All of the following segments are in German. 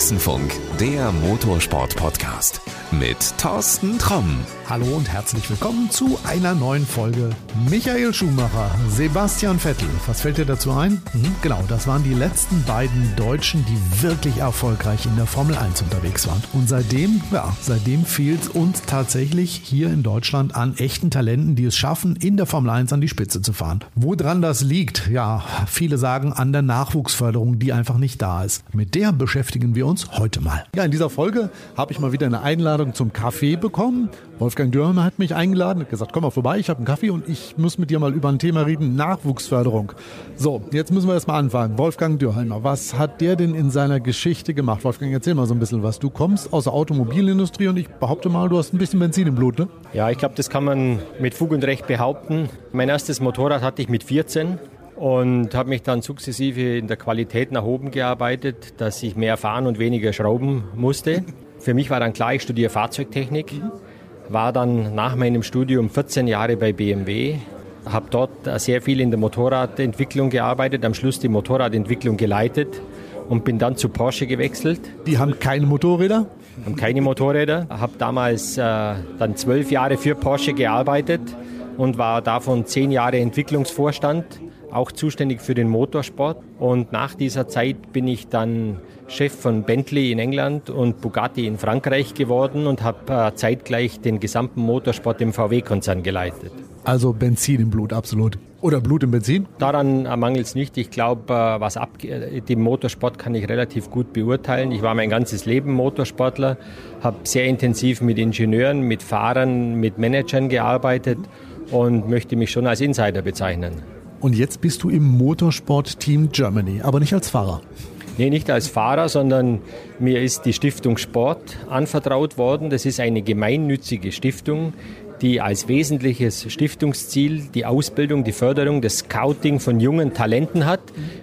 Boxenfunk, der Motorsport-Podcast mit Thorsten Tromm. Hallo und herzlich willkommen zu einer neuen Folge Michael Schumacher, Sebastian Vettel. Was fällt dir dazu ein? Mhm, genau, das waren die letzten beiden Deutschen, die wirklich erfolgreich in der Formel 1 unterwegs waren. Und seitdem, ja, seitdem fehlt es uns tatsächlich hier in Deutschland an echten Talenten, die es schaffen, in der Formel 1 an die Spitze zu fahren. Woran das liegt? Ja, viele sagen an der Nachwuchsförderung, die einfach nicht da ist. Mit der beschäftigen wir uns heute mal. Ja, in dieser Folge habe ich mal wieder eine Einladung zum Kaffee bekommen. Wolfgang Dürmer hat mich eingeladen, hat gesagt, komm mal vorbei, ich habe einen Kaffee und ich muss mit dir mal über ein Thema reden, Nachwuchsförderung. So, jetzt müssen wir erstmal anfangen. Wolfgang Dürheimer, was hat der denn in seiner Geschichte gemacht? Wolfgang, erzähl mal so ein bisschen was. Du kommst aus der Automobilindustrie und ich behaupte mal, du hast ein bisschen Benzin im Blut, ne? Ja, ich glaube, das kann man mit Fug und Recht behaupten. Mein erstes Motorrad hatte ich mit 14 und habe mich dann sukzessive in der Qualität nach oben gearbeitet, dass ich mehr fahren und weniger schrauben musste. Für mich war dann klar, ich studiere Fahrzeugtechnik. War dann nach meinem Studium 14 Jahre bei BMW, habe dort sehr viel in der Motorradentwicklung gearbeitet, am Schluss die Motorradentwicklung geleitet und bin dann zu Porsche gewechselt. Die haben keine Motorräder? Haben keine Motorräder. Habe damals äh, dann zwölf Jahre für Porsche gearbeitet und war davon zehn Jahre Entwicklungsvorstand, auch zuständig für den Motorsport. Und nach dieser Zeit bin ich dann Chef von Bentley in England und Bugatti in Frankreich geworden und habe äh, zeitgleich den gesamten Motorsport im VW-Konzern geleitet. Also Benzin im Blut, absolut. Oder Blut im Benzin? Daran mangelt es nicht. Ich glaube, äh, was ab, den Motorsport kann ich relativ gut beurteilen. Ich war mein ganzes Leben Motorsportler, habe sehr intensiv mit Ingenieuren, mit Fahrern, mit Managern gearbeitet und möchte mich schon als Insider bezeichnen. Und jetzt bist du im Motorsport Team Germany, aber nicht als Fahrer. Nee, nicht als Fahrer, sondern mir ist die Stiftung Sport anvertraut worden. Das ist eine gemeinnützige Stiftung, die als wesentliches Stiftungsziel die Ausbildung, die Förderung, das Scouting von jungen Talenten hat.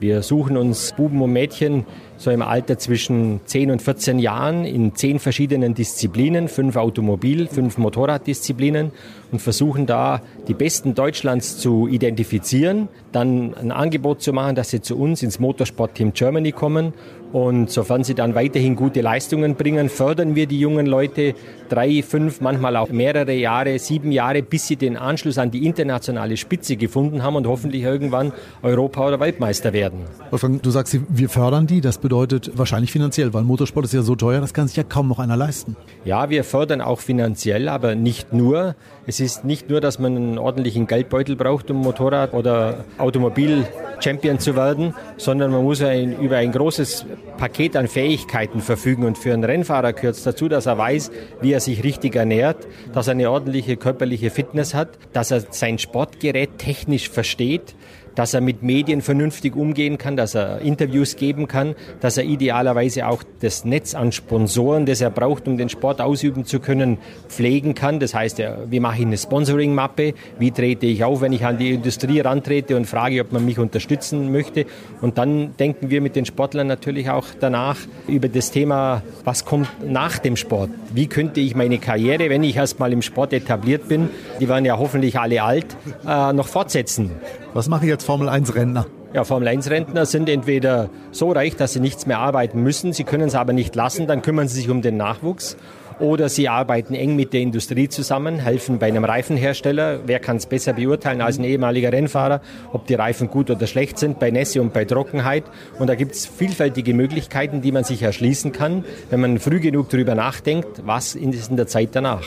Wir suchen uns Buben und Mädchen so im Alter zwischen 10 und 14 Jahren in zehn verschiedenen Disziplinen, fünf Automobil, fünf Motorraddisziplinen und versuchen da die Besten Deutschlands zu identifizieren, dann ein Angebot zu machen, dass sie zu uns ins Motorsport Team Germany kommen und sofern sie dann weiterhin gute Leistungen bringen, fördern wir die jungen Leute drei, fünf, manchmal auch mehrere Jahre, sieben Jahre, bis sie den Anschluss an die internationale Spitze gefunden haben und hoffentlich irgendwann Europa- oder Weltmeister werden. Wolfgang, du sagst, wir fördern die. Das bedeutet wahrscheinlich finanziell, weil Motorsport ist ja so teuer, das kann sich ja kaum noch einer leisten. Ja, wir fördern auch finanziell, aber nicht nur. Es ist nicht nur, dass man einen ordentlichen Geldbeutel braucht, um Motorrad- oder Automobil-Champion zu werden, sondern man muss ein, über ein großes Paket an Fähigkeiten verfügen. Und für einen Rennfahrer gehört es dazu, dass er weiß, wie er sich richtig ernährt, dass er eine ordentliche körperliche Fitness hat, dass er sein Sportgerät technisch versteht, dass er mit Medien vernünftig umgehen kann, dass er Interviews geben kann, dass er idealerweise auch das Netz an Sponsoren, das er braucht, um den Sport ausüben zu können, pflegen kann. Das heißt, wie mache ich eine Sponsoring-Mappe? Wie trete ich auf, wenn ich an die Industrie rantrete und frage, ob man mich unterstützen möchte? Und dann denken wir mit den Sportlern natürlich auch danach über das Thema, was kommt nach dem Sport? Wie könnte ich meine Karriere, wenn ich erst mal im Sport etabliert bin, die waren ja hoffentlich alle alt, äh, noch fortsetzen? Was mache ich jetzt Formel 1 Rentner? Ja, Formel 1 Rentner sind entweder so reich, dass sie nichts mehr arbeiten müssen, sie können es aber nicht lassen, dann kümmern sie sich um den Nachwuchs. Oder sie arbeiten eng mit der Industrie zusammen, helfen bei einem Reifenhersteller. Wer kann es besser beurteilen als ein ehemaliger Rennfahrer, ob die Reifen gut oder schlecht sind, bei Nässe und bei Trockenheit. Und da gibt es vielfältige Möglichkeiten, die man sich erschließen kann, wenn man früh genug darüber nachdenkt, was ist in der Zeit danach.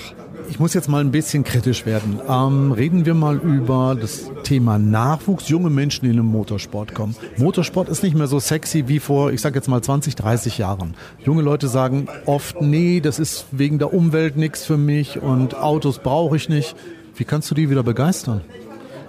Ich muss jetzt mal ein bisschen kritisch werden. Ähm, reden wir mal über das Thema Nachwuchs, junge Menschen, die in den Motorsport kommen. Motorsport ist nicht mehr so sexy wie vor, ich sage jetzt mal 20, 30 Jahren. Junge Leute sagen oft, nee, das ist wegen der Umwelt nichts für mich und Autos brauche ich nicht. Wie kannst du die wieder begeistern?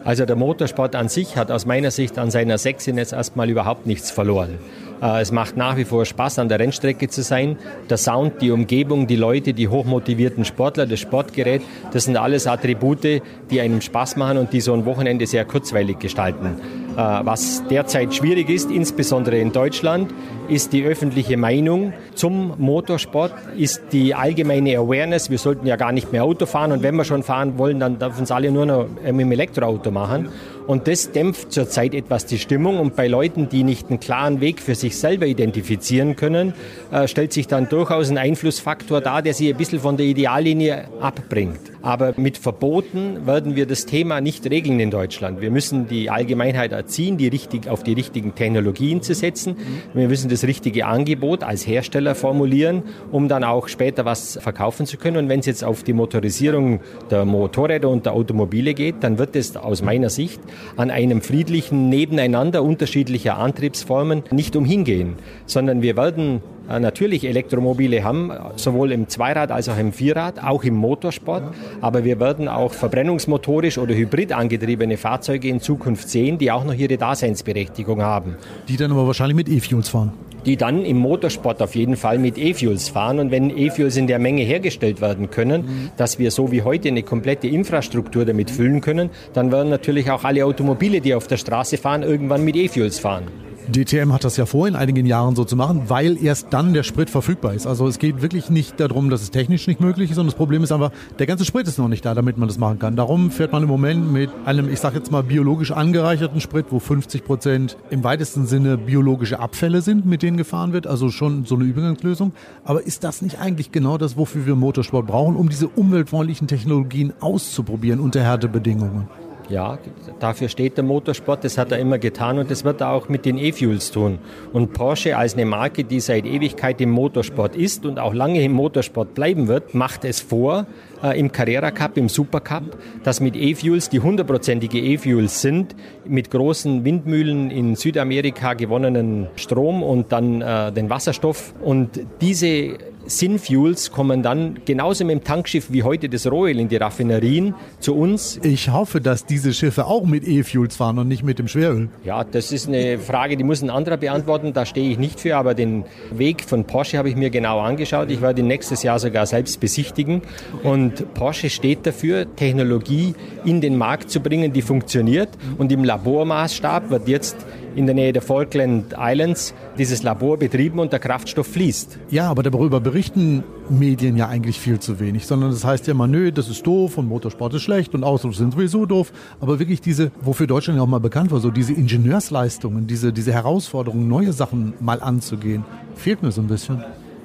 Also der Motorsport an sich hat aus meiner Sicht an seiner Sexiness erstmal überhaupt nichts verloren. Äh, es macht nach wie vor Spaß, an der Rennstrecke zu sein. Der Sound, die Umgebung, die Leute, die hochmotivierten Sportler, das Sportgerät, das sind alles Attribute, die einem Spaß machen und die so ein Wochenende sehr kurzweilig gestalten. Äh, was derzeit schwierig ist, insbesondere in Deutschland, ist die öffentliche Meinung zum Motorsport, ist die allgemeine Awareness. Wir sollten ja gar nicht mehr Auto fahren und wenn wir schon fahren wollen, dann dürfen es alle nur noch mit dem Elektroauto machen. Und das dämpft zurzeit etwas die Stimmung. Und bei Leuten, die nicht einen klaren Weg für sich selber identifizieren können, äh, stellt sich dann durchaus ein Einflussfaktor dar, der sie ein bisschen von der Ideallinie abbringt. Aber mit Verboten werden wir das Thema nicht regeln in Deutschland. Wir müssen die Allgemeinheit erziehen, die richtig, auf die richtigen Technologien zu setzen. Wir müssen das richtige Angebot als Hersteller formulieren, um dann auch später was verkaufen zu können. Und wenn es jetzt auf die Motorisierung der Motorräder und der Automobile geht, dann wird es aus meiner Sicht an einem friedlichen Nebeneinander unterschiedlicher Antriebsformen nicht umhingehen, sondern wir werden natürlich Elektromobile haben, sowohl im Zweirad als auch im Vierrad, auch im Motorsport. Aber wir werden auch verbrennungsmotorisch oder hybrid angetriebene Fahrzeuge in Zukunft sehen, die auch noch ihre Daseinsberechtigung haben. Die dann aber wahrscheinlich mit E-Fuels fahren die dann im Motorsport auf jeden Fall mit E-Fuels fahren. Und wenn E-Fuels in der Menge hergestellt werden können, dass wir so wie heute eine komplette Infrastruktur damit füllen können, dann werden natürlich auch alle Automobile, die auf der Straße fahren, irgendwann mit E-Fuels fahren. DTM hat das ja vor, in einigen Jahren so zu machen, weil erst dann der Sprit verfügbar ist. Also es geht wirklich nicht darum, dass es technisch nicht möglich ist, sondern das Problem ist einfach, der ganze Sprit ist noch nicht da, damit man das machen kann. Darum fährt man im Moment mit einem, ich sage jetzt mal, biologisch angereicherten Sprit, wo 50 Prozent im weitesten Sinne biologische Abfälle sind, mit denen gefahren wird. Also schon so eine Übergangslösung. Aber ist das nicht eigentlich genau das, wofür wir Motorsport brauchen, um diese umweltfreundlichen Technologien auszuprobieren unter Härtebedingungen? Ja, dafür steht der Motorsport, das hat er immer getan und das wird er auch mit den E-Fuels tun. Und Porsche als eine Marke, die seit Ewigkeit im Motorsport ist und auch lange im Motorsport bleiben wird, macht es vor, äh, im Carrera Cup, im Super Cup, dass mit E-Fuels, die hundertprozentige E-Fuels sind, mit großen Windmühlen in Südamerika gewonnenen Strom und dann äh, den Wasserstoff und diese Synfuels kommen dann genauso mit dem Tankschiff wie heute das Royal in die Raffinerien zu uns. Ich hoffe, dass diese Schiffe auch mit E-Fuels fahren und nicht mit dem Schweröl. Ja, das ist eine Frage, die muss ein anderer beantworten. Da stehe ich nicht für, aber den Weg von Porsche habe ich mir genau angeschaut. Ich werde ihn nächstes Jahr sogar selbst besichtigen. Und Porsche steht dafür, Technologie in den Markt zu bringen, die funktioniert. Und im Labormaßstab wird jetzt in der Nähe der Falkland Islands dieses Labor betrieben und der Kraftstoff fließt. Ja, aber darüber berichten Medien ja eigentlich viel zu wenig, sondern das heißt ja immer, nö, das ist doof und Motorsport ist schlecht und Autos sind sowieso doof. Aber wirklich diese, wofür Deutschland ja auch mal bekannt war, so diese Ingenieursleistungen, diese, diese Herausforderungen, neue Sachen mal anzugehen, fehlt mir so ein bisschen.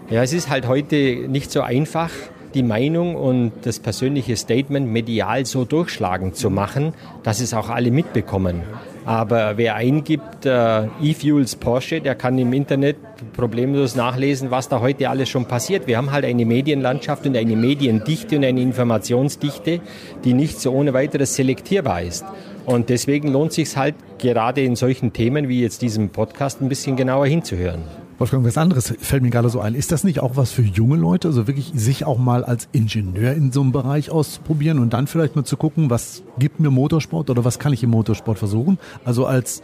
Ja, es ist halt heute nicht so einfach, die Meinung und das persönliche Statement medial so durchschlagend zu machen, dass es auch alle mitbekommen. Aber wer eingibt äh, E-Fuels Porsche, der kann im Internet problemlos nachlesen, was da heute alles schon passiert. Wir haben halt eine Medienlandschaft und eine Mediendichte und eine Informationsdichte, die nicht so ohne weiteres selektierbar ist. Und deswegen lohnt sich halt gerade in solchen Themen wie jetzt diesem Podcast ein bisschen genauer hinzuhören. Wolfgang, was anderes fällt mir gerade so ein. Ist das nicht auch was für junge Leute? Also wirklich sich auch mal als Ingenieur in so einem Bereich auszuprobieren und dann vielleicht mal zu gucken, was gibt mir Motorsport oder was kann ich im Motorsport versuchen? Also als,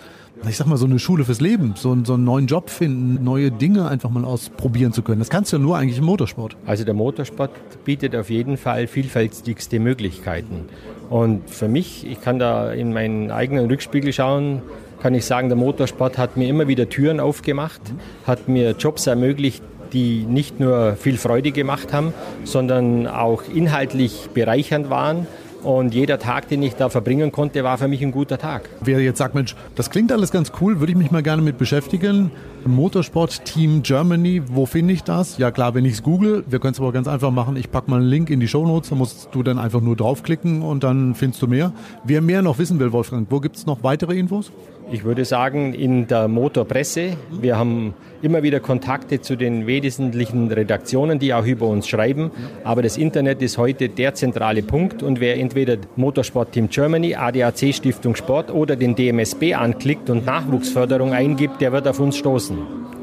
ich sag mal, so eine Schule fürs Leben, so, so einen neuen Job finden, neue Dinge einfach mal ausprobieren zu können. Das kannst du ja nur eigentlich im Motorsport. Also der Motorsport bietet auf jeden Fall vielfältigste Möglichkeiten. Und für mich, ich kann da in meinen eigenen Rückspiegel schauen, kann ich sagen, der Motorsport hat mir immer wieder Türen aufgemacht, hat mir Jobs ermöglicht, die nicht nur viel Freude gemacht haben, sondern auch inhaltlich bereichernd waren. Und jeder Tag, den ich da verbringen konnte, war für mich ein guter Tag. Wer jetzt sagt, Mensch, das klingt alles ganz cool, würde ich mich mal gerne mit beschäftigen. Motorsport Team Germany, wo finde ich das? Ja klar, wenn ich es google, wir können es aber ganz einfach machen. Ich packe mal einen Link in die Show Notes, da musst du dann einfach nur draufklicken und dann findest du mehr. Wer mehr noch wissen will, Wolfgang, wo gibt es noch weitere Infos? Ich würde sagen, in der Motorpresse. Wir haben immer wieder Kontakte zu den wesentlichen Redaktionen, die auch über uns schreiben. Aber das Internet ist heute der zentrale Punkt und wer entweder Motorsport Team Germany, ADAC Stiftung Sport oder den DMSB anklickt und Nachwuchsförderung eingibt, der wird auf uns stoßen.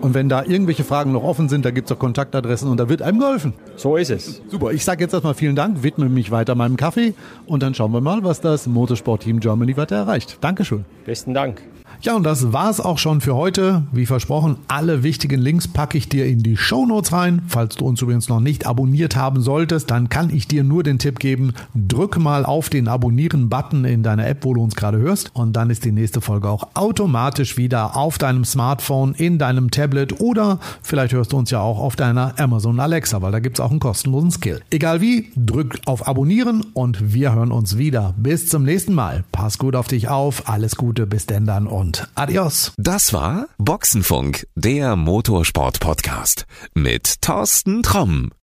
Und wenn da irgendwelche Fragen noch offen sind, da gibt es auch Kontaktadressen und da wird einem geholfen. So ist es. Super, ich sage jetzt erstmal vielen Dank, widme mich weiter meinem Kaffee und dann schauen wir mal, was das Motorsport Team Germany weiter erreicht. Dankeschön. Besten Dank. Ja, und das war's auch schon für heute. Wie versprochen, alle wichtigen Links packe ich dir in die Show Notes rein. Falls du uns übrigens noch nicht abonniert haben solltest, dann kann ich dir nur den Tipp geben, drück mal auf den Abonnieren-Button in deiner App, wo du uns gerade hörst. Und dann ist die nächste Folge auch automatisch wieder auf deinem Smartphone, in deinem Tablet oder vielleicht hörst du uns ja auch auf deiner Amazon Alexa, weil da gibt's auch einen kostenlosen Skill. Egal wie, drück auf Abonnieren und wir hören uns wieder. Bis zum nächsten Mal. Pass gut auf dich auf. Alles Gute, bis denn dann und adios. Das war Boxenfunk, der Motorsport-Podcast mit Thorsten Tromm.